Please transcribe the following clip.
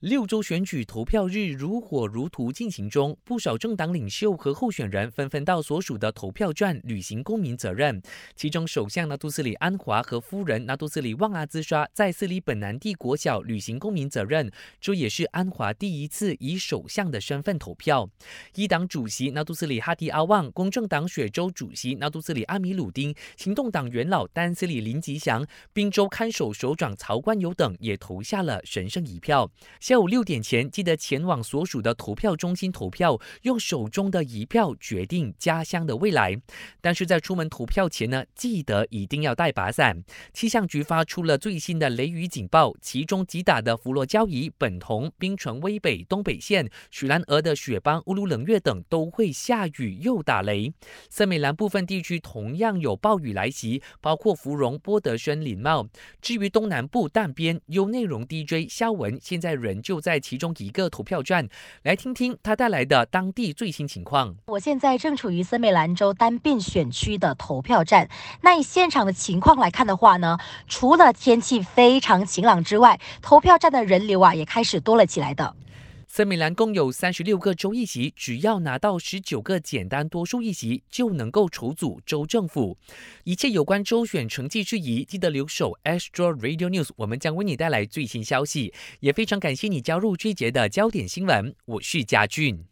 六州选举投票日如火如荼进行中，不少政党领袖和候选人纷纷到所属的投票站履行公民责任。其中，首相纳杜斯里安华和夫人纳杜斯里旺阿兹莎在斯里本南地国小履行公民责任，这也是安华第一次以首相的身份投票。一党主席纳杜斯里哈迪阿旺、公正党雪州主席纳杜斯里阿米鲁丁、行动党元老丹斯里林吉祥、滨州看守首长曹冠友等也投下了神圣一票。下午六点前，记得前往所属的投票中心投票，用手中的一票决定家乡的未来。但是在出门投票前呢，记得一定要带把伞。气象局发出了最新的雷雨警报，其中击打的佛罗交易、本同、冰城威北、东北县、许兰俄的雪邦、乌鲁冷月等都会下雨又打雷。森美兰部分地区同样有暴雨来袭，包括芙蓉、波德轩、林茂。至于东南部淡边，有内容 DJ 肖文现在人。就在其中一个投票站，来听听他带来的当地最新情况。我现在正处于森美兰州单变选区的投票站。那以现场的情况来看的话呢，除了天气非常晴朗之外，投票站的人流啊也开始多了起来的。森美兰共有三十六个州议席，只要拿到十九个简单多数议席，就能够筹组州政府。一切有关州选成绩事宜，记得留守 Astro Radio News，我们将为你带来最新消息。也非常感谢你加入这节的焦点新闻，我是嘉俊。